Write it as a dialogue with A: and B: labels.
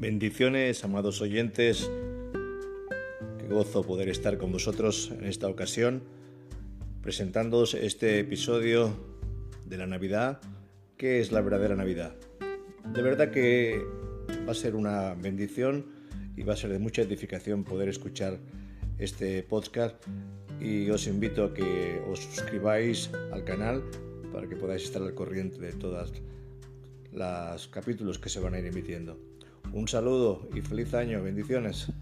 A: Bendiciones, amados oyentes. Qué gozo poder estar con vosotros en esta ocasión, presentándoos este episodio de la Navidad, que es la verdadera Navidad. De verdad que va a ser una bendición y va a ser de mucha edificación poder escuchar este podcast y os invito a que os suscribáis al canal para que podáis estar al corriente de todos los capítulos que se van a ir emitiendo. Un saludo y feliz año, bendiciones.